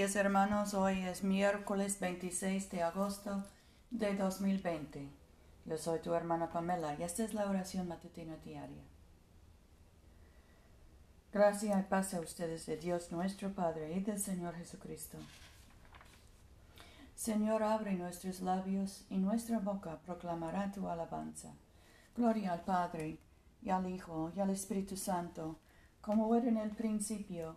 días hermanos, hoy es miércoles 26 de agosto de 2020. Yo soy tu hermana Pamela y esta es la oración matutina diaria. Gracia y paz a ustedes de Dios nuestro Padre y del Señor Jesucristo. Señor, abre nuestros labios y nuestra boca proclamará tu alabanza. Gloria al Padre y al Hijo y al Espíritu Santo, como era en el principio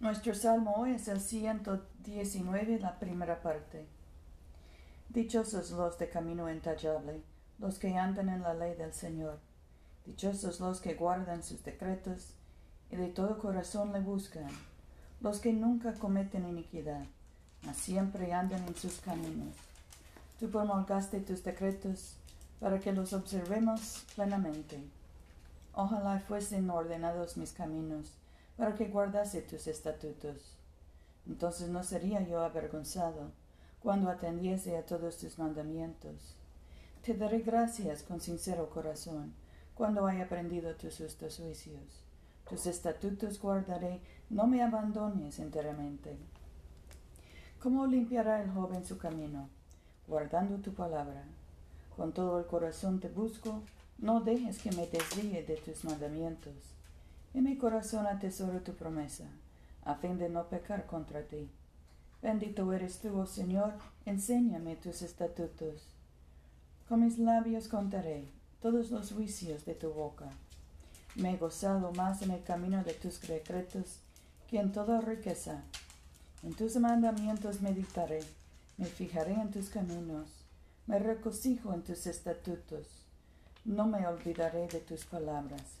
Nuestro salmo hoy es el 119, la primera parte. Dichosos los de camino entallable, los que andan en la ley del Señor. Dichosos los que guardan sus decretos y de todo corazón le buscan, los que nunca cometen iniquidad, mas siempre andan en sus caminos. Tú promulgaste tus decretos para que los observemos plenamente. Ojalá fuesen ordenados mis caminos para que guardase tus estatutos. Entonces no sería yo avergonzado cuando atendiese a todos tus mandamientos. Te daré gracias con sincero corazón cuando haya aprendido tus justos juicios. Tus estatutos guardaré, no me abandones enteramente. ¿Cómo limpiará el joven su camino? Guardando tu palabra. Con todo el corazón te busco, no dejes que me desvíe de tus mandamientos. En mi corazón atesoro tu promesa, a fin de no pecar contra ti. Bendito eres tú, oh Señor, enséñame tus estatutos. Con mis labios contaré todos los juicios de tu boca. Me he gozado más en el camino de tus decretos que en toda riqueza. En tus mandamientos meditaré, me fijaré en tus caminos, me regocijo en tus estatutos. No me olvidaré de tus palabras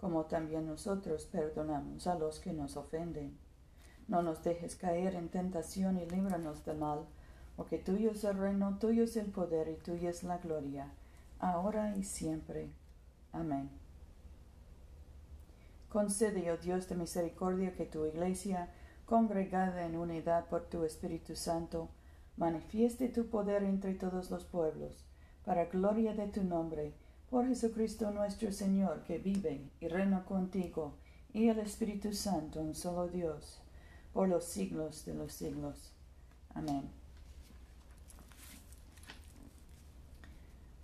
como también nosotros perdonamos a los que nos ofenden. No nos dejes caer en tentación y líbranos del mal, porque tuyo es el reino, tuyo es el poder y tuya es la gloria, ahora y siempre. Amén. Concede, oh Dios de misericordia, que tu iglesia, congregada en unidad por tu Espíritu Santo, manifieste tu poder entre todos los pueblos, para gloria de tu nombre, por Jesucristo nuestro Señor, que vive y reina contigo, y el Espíritu Santo, un solo Dios, por los siglos de los siglos. Amén.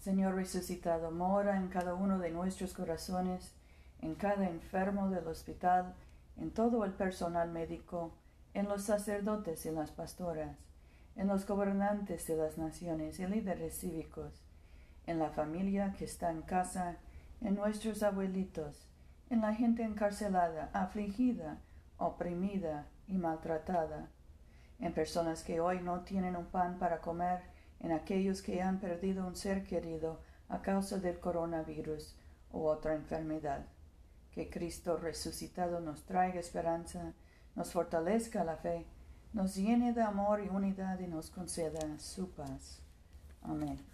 Señor resucitado, mora en cada uno de nuestros corazones, en cada enfermo del hospital, en todo el personal médico, en los sacerdotes y las pastoras, en los gobernantes de las naciones y líderes cívicos, en la familia que está en casa, en nuestros abuelitos, en la gente encarcelada, afligida, oprimida y maltratada, en personas que hoy no tienen un pan para comer, en aquellos que han perdido un ser querido a causa del coronavirus u otra enfermedad. Que Cristo resucitado nos traiga esperanza, nos fortalezca la fe, nos llene de amor y unidad y nos conceda su paz. Amén.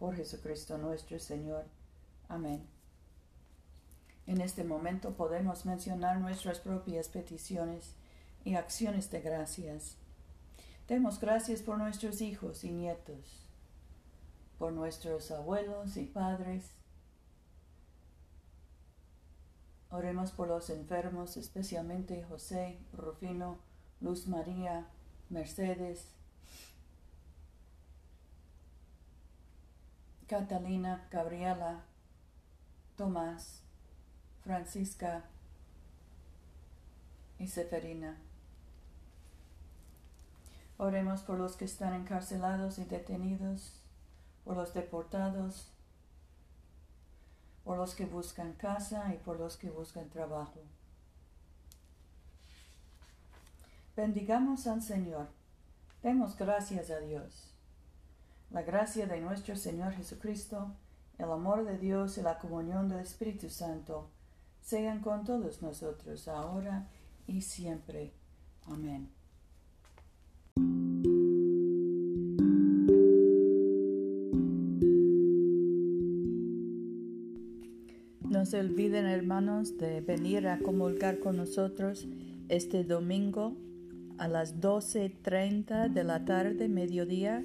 Por Jesucristo nuestro Señor. Amén. En este momento podemos mencionar nuestras propias peticiones y acciones de gracias. Demos gracias por nuestros hijos y nietos, por nuestros abuelos y padres. Oremos por los enfermos, especialmente José, Rufino, Luz María, Mercedes, Catalina, Gabriela, Tomás, Francisca y Seferina. Oremos por los que están encarcelados y detenidos, por los deportados, por los que buscan casa y por los que buscan trabajo. Bendigamos al Señor. Demos gracias a Dios. La gracia de nuestro Señor Jesucristo, el amor de Dios y la comunión del Espíritu Santo sean con todos nosotros ahora y siempre. Amén. No se olviden, hermanos, de venir a comulgar con nosotros este domingo a las 12.30 de la tarde, mediodía,